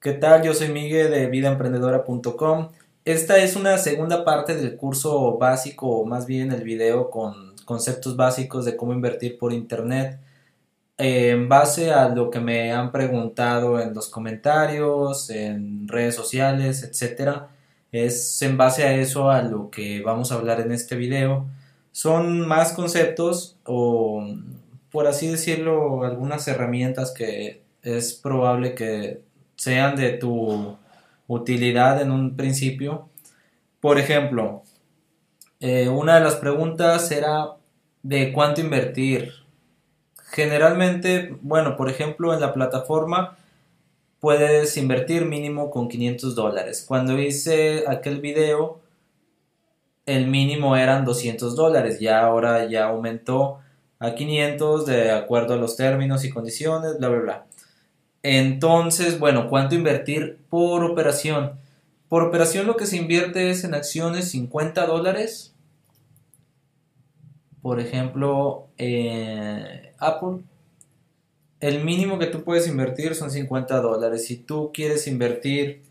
¿Qué tal? Yo soy Miguel de vidaemprendedora.com. Esta es una segunda parte del curso básico, o más bien el video con conceptos básicos de cómo invertir por internet. Eh, en base a lo que me han preguntado en los comentarios, en redes sociales, etc. Es en base a eso a lo que vamos a hablar en este video. Son más conceptos o, por así decirlo, algunas herramientas que es probable que sean de tu utilidad en un principio. Por ejemplo, eh, una de las preguntas era de cuánto invertir. Generalmente, bueno, por ejemplo, en la plataforma puedes invertir mínimo con 500 dólares. Cuando hice aquel video, el mínimo eran 200 dólares. Ya ahora ya aumentó a 500 de acuerdo a los términos y condiciones, bla, bla, bla. Entonces, bueno, ¿cuánto invertir por operación? Por operación lo que se invierte es en acciones 50 dólares. Por ejemplo, eh, Apple. El mínimo que tú puedes invertir son 50 dólares. Si tú quieres invertir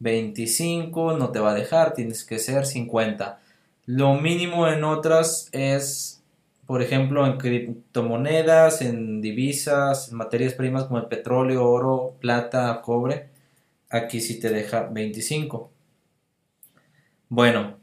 25, no te va a dejar, tienes que ser 50. Lo mínimo en otras es por ejemplo, en criptomonedas, en divisas, en materias primas como el petróleo, oro, plata, cobre, aquí sí te deja 25. Bueno,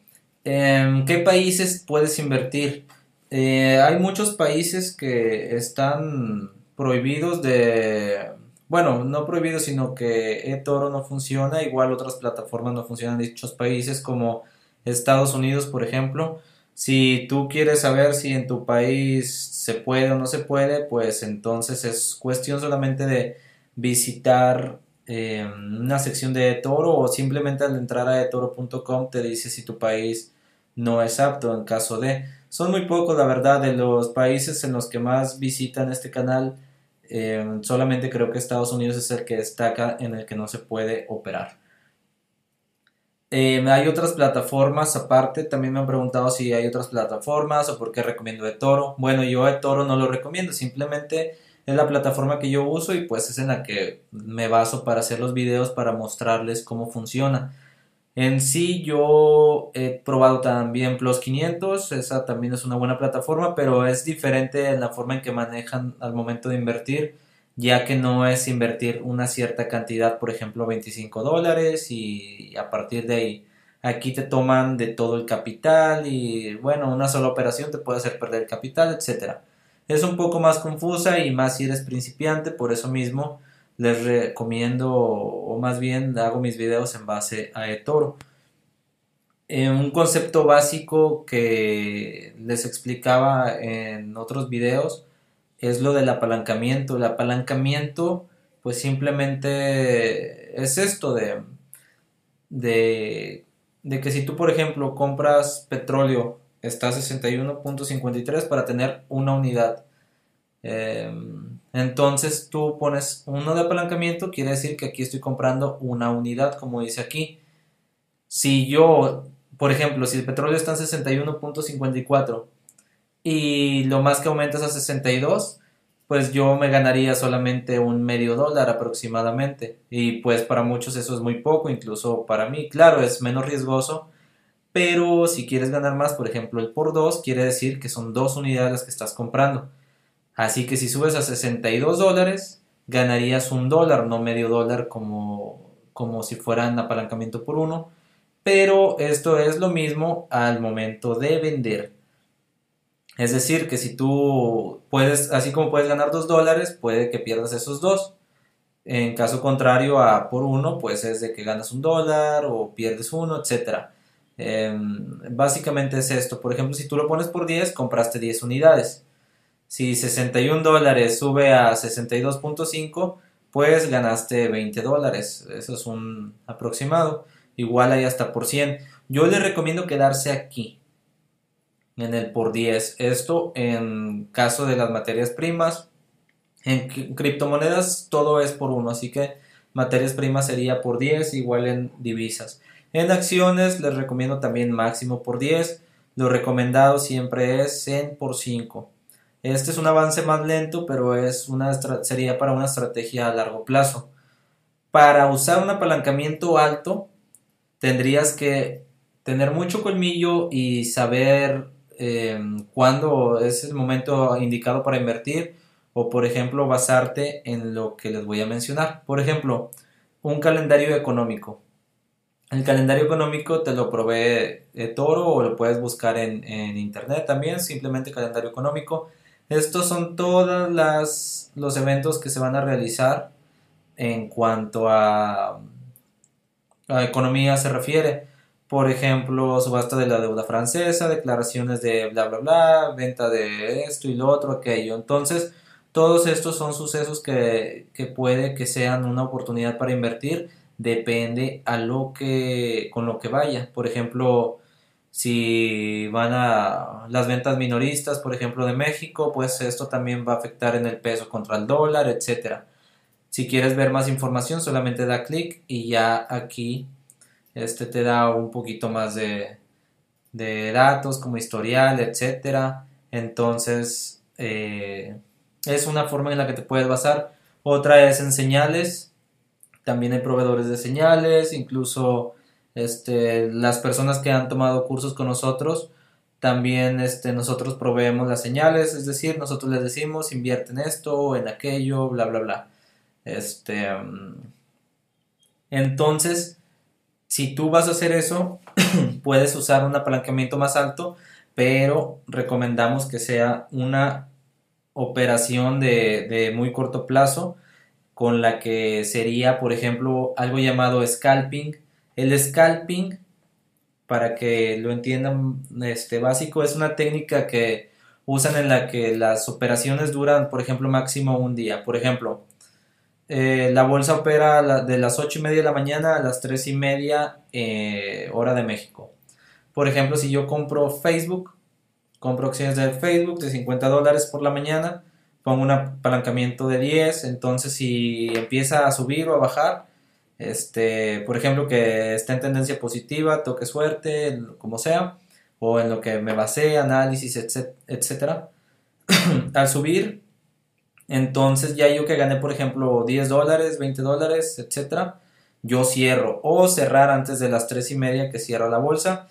¿en qué países puedes invertir? Eh, hay muchos países que están prohibidos de... Bueno, no prohibidos, sino que eToro no funciona, igual otras plataformas no funcionan en dichos países como Estados Unidos, por ejemplo. Si tú quieres saber si en tu país se puede o no se puede, pues entonces es cuestión solamente de visitar eh, una sección de eToro o simplemente al entrar a etoro.com te dice si tu país no es apto en caso de... Son muy pocos, la verdad, de los países en los que más visitan este canal. Eh, solamente creo que Estados Unidos es el que destaca en el que no se puede operar. Eh, hay otras plataformas aparte, también me han preguntado si hay otras plataformas o por qué recomiendo eToro. Bueno, yo eToro no lo recomiendo, simplemente es la plataforma que yo uso y pues es en la que me baso para hacer los videos para mostrarles cómo funciona. En sí yo he probado también Plus 500, esa también es una buena plataforma, pero es diferente en la forma en que manejan al momento de invertir ya que no es invertir una cierta cantidad, por ejemplo 25 dólares y a partir de ahí aquí te toman de todo el capital y bueno, una sola operación te puede hacer perder el capital, etcétera. Es un poco más confusa y más si eres principiante, por eso mismo les recomiendo o más bien hago mis videos en base a eToro. Eh, un concepto básico que les explicaba en otros videos es lo del apalancamiento. El apalancamiento, pues simplemente es esto de, de, que si tú, por ejemplo, compras petróleo, está a 61.53 para tener una unidad. Em, entonces tú pones uno de apalancamiento, quiere decir que aquí estoy comprando una unidad, como dice aquí. Si yo, por ejemplo, si el petróleo está en 61.54 y lo más que aumentas a 62, pues yo me ganaría solamente un medio dólar aproximadamente. Y pues para muchos eso es muy poco, incluso para mí, claro, es menos riesgoso. Pero si quieres ganar más, por ejemplo, el por 2 quiere decir que son dos unidades las que estás comprando. Así que si subes a 62 dólares, ganarías un dólar, no medio dólar como, como si fueran apalancamiento por uno. Pero esto es lo mismo al momento de vender. Es decir, que si tú puedes, así como puedes ganar dos dólares, puede que pierdas esos dos. En caso contrario a por uno, pues es de que ganas un dólar o pierdes uno, etc. Em, básicamente es esto. Por ejemplo, si tú lo pones por 10, compraste 10 unidades. Si 61 dólares sube a 62.5, pues ganaste 20 dólares. Eso es un aproximado. Igual hay hasta por 100. Yo le recomiendo quedarse aquí en el por 10. Esto en caso de las materias primas. En criptomonedas todo es por 1, así que materias primas sería por 10, igual en divisas. En acciones les recomiendo también máximo por 10. Lo recomendado siempre es en por 5. Este es un avance más lento, pero es una sería para una estrategia a largo plazo. Para usar un apalancamiento alto, tendrías que tener mucho colmillo y saber eh, cuándo es el momento indicado para invertir o por ejemplo basarte en lo que les voy a mencionar. Por ejemplo, un calendario económico. El calendario económico te lo provee Toro o lo puedes buscar en, en, internet también, simplemente calendario económico. Estos son todos los eventos que se van a realizar en cuanto a, a economía se refiere. Por ejemplo, subasta de la deuda francesa, declaraciones de bla, bla, bla, venta de esto y lo otro, aquello. Entonces, todos estos son sucesos que, que puede que sean una oportunidad para invertir, depende a lo que, con lo que vaya. Por ejemplo, si van a las ventas minoristas, por ejemplo, de México, pues esto también va a afectar en el peso contra el dólar, etcétera. Si quieres ver más información, solamente da clic y ya aquí este te da un poquito más de, datos como historial, etcétera. Entonces, eh, es una forma en la que te puedes basar. Otra es en señales. También hay proveedores de señales, incluso este, las personas que han tomado cursos con nosotros, también este, nosotros proveemos las señales, es decir, nosotros les decimos invierte en esto en aquello, bla, bla, bla. Este, mm, entonces, si tú vas a hacer eso, puedes usar un apalancamiento más alto, pero recomendamos que sea una operación de, muy corto plazo, con la que sería, por ejemplo, algo llamado scalping. El scalping, para que lo entiendan este, básico, es una técnica que usan en la que las operaciones duran, por ejemplo, máximo un día. Por ejemplo, eh, la bolsa opera de las 8 y media de la mañana a las 3 y media eh, hora de México. Por ejemplo, si yo compro Facebook, compro acciones de Facebook de 50 dólares por la mañana, pongo un apalancamiento de 10, entonces si empieza a subir o a bajar, este, por ejemplo, que está en tendencia positiva, toque suerte, como sea, o en lo que me basé, análisis, etcétera. Al subir, entonces ya yo que gané, por ejemplo, 10 dólares, 20 dólares, etcétera, yo cierro o cerrar antes de las 3 y media que cierra la bolsa.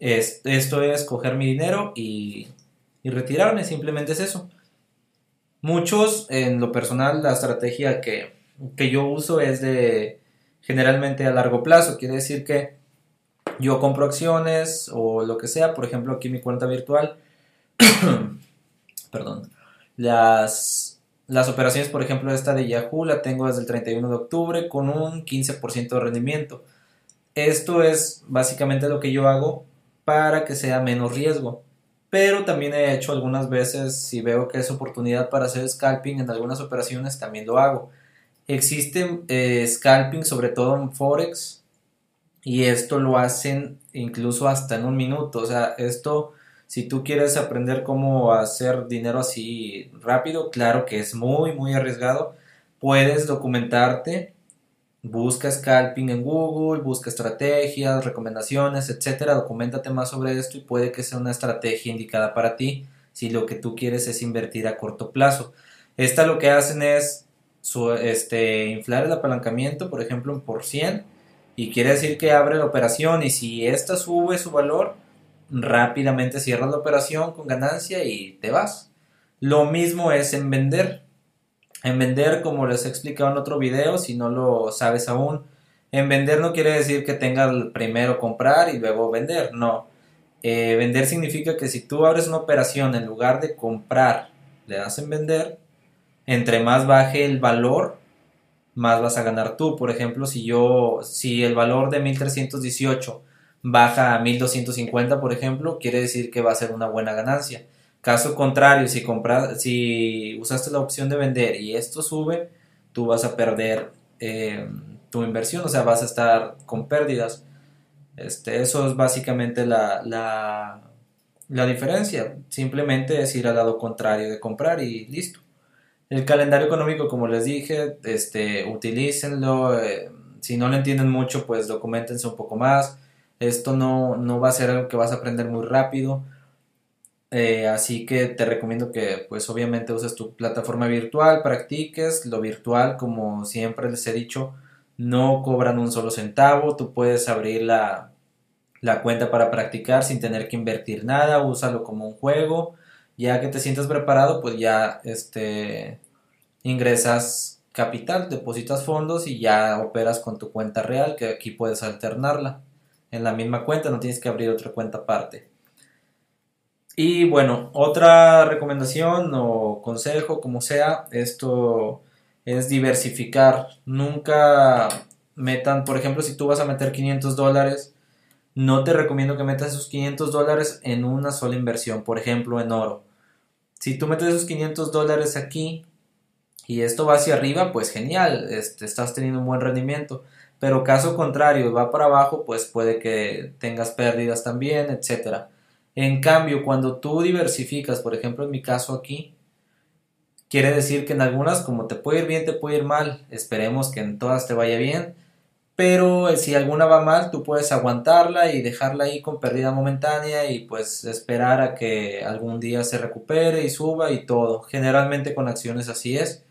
esto es coger mi dinero y, retirarme, simplemente es eso. Muchos, en lo personal, la estrategia que, que yo uso es de generalmente a largo plazo. Quiere decir que yo compro acciones o lo que sea, por ejemplo, aquí mi cuenta virtual. Perdón. Las las operaciones, por ejemplo, esta de Yahoo la tengo desde el 31 de octubre con un 15% de rendimiento. Esto es básicamente lo que yo hago para que sea menos riesgo. Pero también he hecho algunas veces, si veo que es oportunidad para hacer scalping en algunas operaciones, también lo hago. Existe eh, scalping sobre todo en Forex y esto lo hacen incluso hasta en un minuto. O sea, esto si tú quieres aprender cómo hacer dinero así rápido, claro que es muy, muy arriesgado. Puedes documentarte, busca scalping en Google, busca estrategias, recomendaciones, etcétera. Documentate más sobre esto y puede que sea una estrategia indicada para ti si lo que tú quieres es invertir a corto plazo. Esta lo que hacen es este, inflar el apalancamiento, por ejemplo, por 100 y quiere decir que abre la operación y si esta sube su valor, rápidamente cierras la operación con ganancia y te vas. Lo mismo es en vender. En vender, como les he explicado en otro video, si no lo sabes aún, en vender no quiere decir que tengas primero comprar y luego vender, no. Eh, vender significa que si tú abres una operación en lugar de comprar, le das en vender, entre más baje el valor, más vas a ganar tú. Por ejemplo, si yo, si el valor de 1318 baja a 1250, por ejemplo, quiere decir que va a ser una buena ganancia. Caso contrario, si, compras, si usaste la opción de vender y esto sube, tú vas a perder eh, tu inversión, o sea, vas a estar con pérdidas. Este, eso es básicamente la, la, diferencia. Simplemente es ir al lado contrario de comprar y listo. El calendario económico, como les dije, este, utilícenlo. Eh, si no lo entienden mucho, pues documentense un poco más esto no, no va a ser algo que vas a aprender muy rápido. Eh, así que te recomiendo que pues obviamente uses tu plataforma virtual, practiques lo virtual como siempre les he dicho, no cobran un solo centavo, tú puedes abrir la, la cuenta para practicar sin tener que invertir nada, úsalo como un juego, ya que te sientas preparado, pues ya este, ingresas capital, depositas fondos y ya operas con tu cuenta real, que aquí puedes alternarla en la misma cuenta, no tienes que abrir otra cuenta aparte. Y bueno, otra recomendación o consejo, como sea, esto es diversificar. Nunca metan, por ejemplo, si tú vas a meter 500 dólares, no te recomiendo que metas esos 500 dólares en una sola inversión, por ejemplo, en oro. Si tú metes esos 500 dólares aquí y esto va hacia arriba, pues genial, este, estás teniendo un buen rendimiento. Pero caso contrario, va para abajo, pues puede que tengas pérdidas también, etcétera. En cambio, cuando tú diversificas, por ejemplo, en mi caso aquí, quiere decir que en algunas, como te puede ir bien, te puede ir mal. Esperemos que en todas te vaya bien. Pero eh, si alguna va mal, tú puedes aguantarla y dejarla ahí con pérdida momentánea y pues esperar a que algún día se recupere y suba y todo. Generalmente con acciones así es.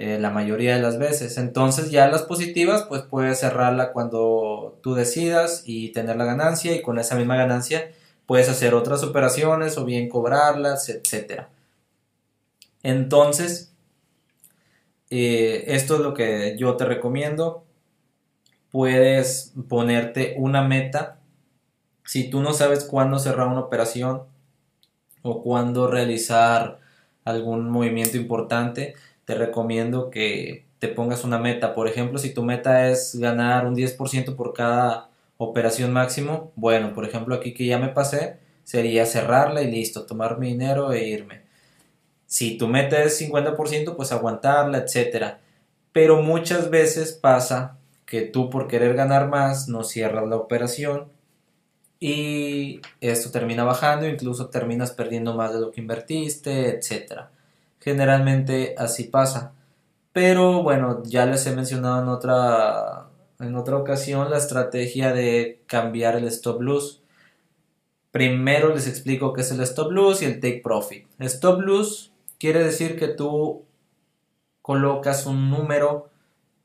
Eh, la mayoría de las veces. Entonces ya las positivas pues puedes cerrarla cuando tú decidas y tener la ganancia y con esa misma ganancia puedes hacer otras operaciones o bien cobrarlas, etcétera. Entonces, eh, esto es lo que yo te recomiendo. Puedes ponerte una meta. Si tú no sabes cuándo cerrar una operación o cuándo realizar algún movimiento importante, te recomiendo que te pongas una meta. Por ejemplo, si tu meta es ganar un 10% por cada operación máximo, bueno, por ejemplo aquí que ya me pasé, sería cerrarla y listo, tomar mi dinero e irme. Si tu meta es 50%, pues aguantarla, etc. Pero muchas veces pasa que tú por querer ganar más no cierras la operación y esto termina bajando, incluso terminas perdiendo más de lo que invertiste, etcétera. Generalmente así pasa. Pero bueno, ya les he mencionado en otra, en otra ocasión la estrategia de cambiar el stop loss. Primero les explico qué es el stop loss y el take profit. Stop loss quiere decir que tú colocas un número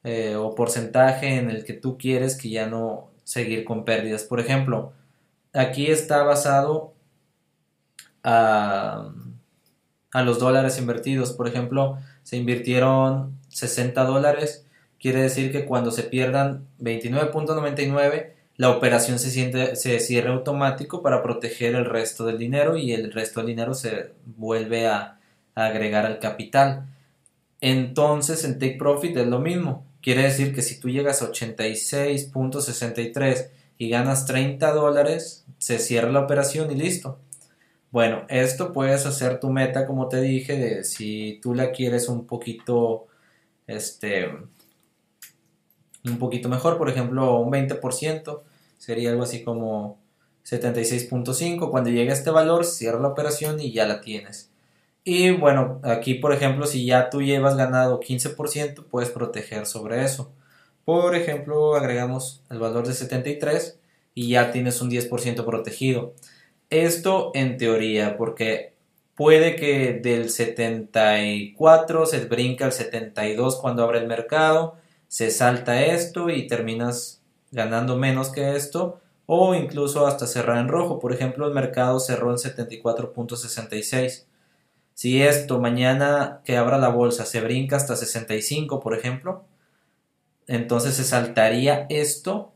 eh, o porcentaje en el que tú quieres que ya no seguir con pérdidas. Por ejemplo, aquí está basado a a los dólares invertidos. Por ejemplo, se invirtieron 60 dólares, quiere decir que cuando se pierdan 29.99, la operación se, siente, se cierra automático para proteger el resto del dinero y el resto del dinero se vuelve a, a agregar al capital. Entonces en Take Profit es lo mismo. Quiere decir que si tú llegas a 86.63 y ganas 30 dólares, se cierra la operación y listo. Bueno, esto puedes hacer tu meta, como te dije, de si tú la quieres un poquito, este, un poquito mejor, por ejemplo, un 20%, sería algo así como 76.5. Cuando llegue a este valor, cierra la operación y ya la tienes. Y bueno, aquí por ejemplo, si ya tú llevas ganado 15%, puedes proteger sobre eso. Por ejemplo, agregamos el valor de 73 y ya tienes un 10% protegido. Esto en teoría, porque puede que del 74 se brinca al 72 cuando abre el mercado, se salta esto y terminas ganando menos que esto, o incluso hasta cerrar en rojo. Por ejemplo, el mercado cerró en 74.66. Si esto mañana que abra la bolsa se brinca hasta 65, por ejemplo, entonces se saltaría esto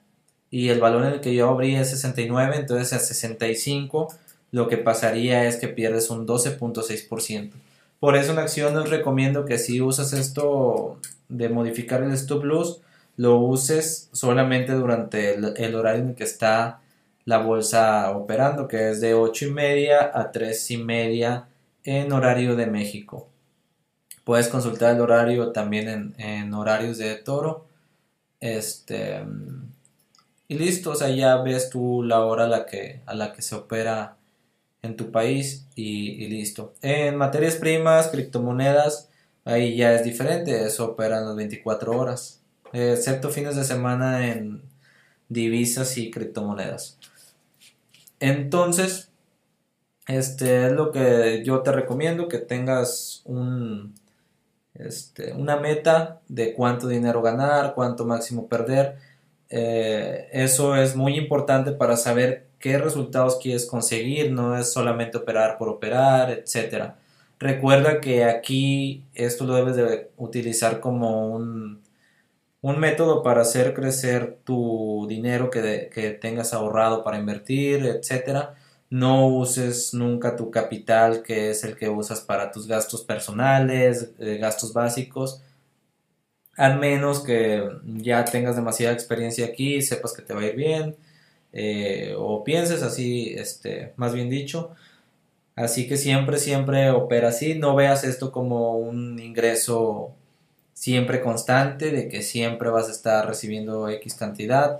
y el valor en el que yo abrí es 69, entonces a 65 lo que pasaría es que pierdes un 12.6%. Por eso en acción les recomiendo que si usas esto de modificar el stop loss, lo uses solamente durante el, horario en el que está la bolsa operando, que es de 8 y media a 3 y media en horario de México. Puedes consultar el horario también en, en horarios de toro. Este, y listo, o sea, ya ves tú la hora a la que, a la que se opera en tu país y, listo. En materias primas, criptomonedas, ahí ya es diferente, eso opera en las 24 horas, excepto fines de semana en divisas y criptomonedas. Entonces, este es lo que yo te recomiendo, que tengas un, este, una meta de cuánto dinero ganar, cuánto máximo perder. Eh, eso es muy importante para saber qué resultados quieres conseguir, no es solamente operar por operar, etc. Recuerda que aquí esto lo debes de utilizar como un, un método para hacer crecer tu dinero que, que tengas ahorrado para invertir, etc. No uses nunca tu capital, que es el que usas para tus gastos personales, eh, gastos básicos. Al menos que ya tengas demasiada experiencia aquí, sepas que te va a ir bien, eh, o pienses así, este, más bien dicho. Así que siempre, siempre opera así. No veas esto como un ingreso siempre constante, de que siempre vas a estar recibiendo X cantidad.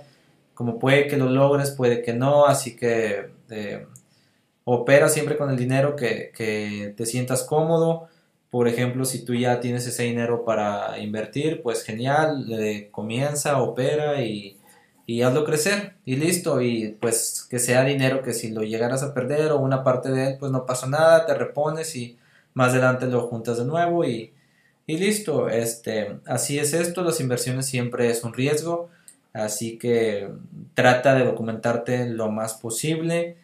Como puede que lo logres, puede que no. Así que eh, opera siempre con el dinero que, que, te sientas cómodo. Por ejemplo, si tú ya tienes ese dinero para invertir, pues genial, comienza, opera y, y, hazlo crecer y listo. Y pues que sea dinero que si lo llegaras a perder o una parte de él, pues no pasa nada, te repones y más adelante lo juntas de nuevo y, y listo. Este, así es esto, las inversiones siempre es un riesgo, así que trata de documentarte lo más posible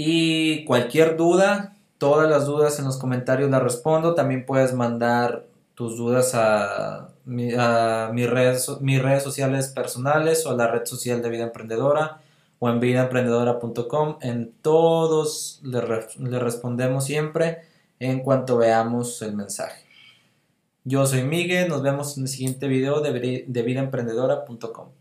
y cualquier duda, todas las dudas en los comentarios las respondo. También puedes mandar tus dudas a, mis, redes, mis redes sociales personales o a la red social de Vida Emprendedora o en vidaemprendedora.com. En todos le, le respondemos siempre en cuanto veamos el mensaje. Yo soy Miguel, nos vemos en el siguiente video de, de vidaemprendedora.com.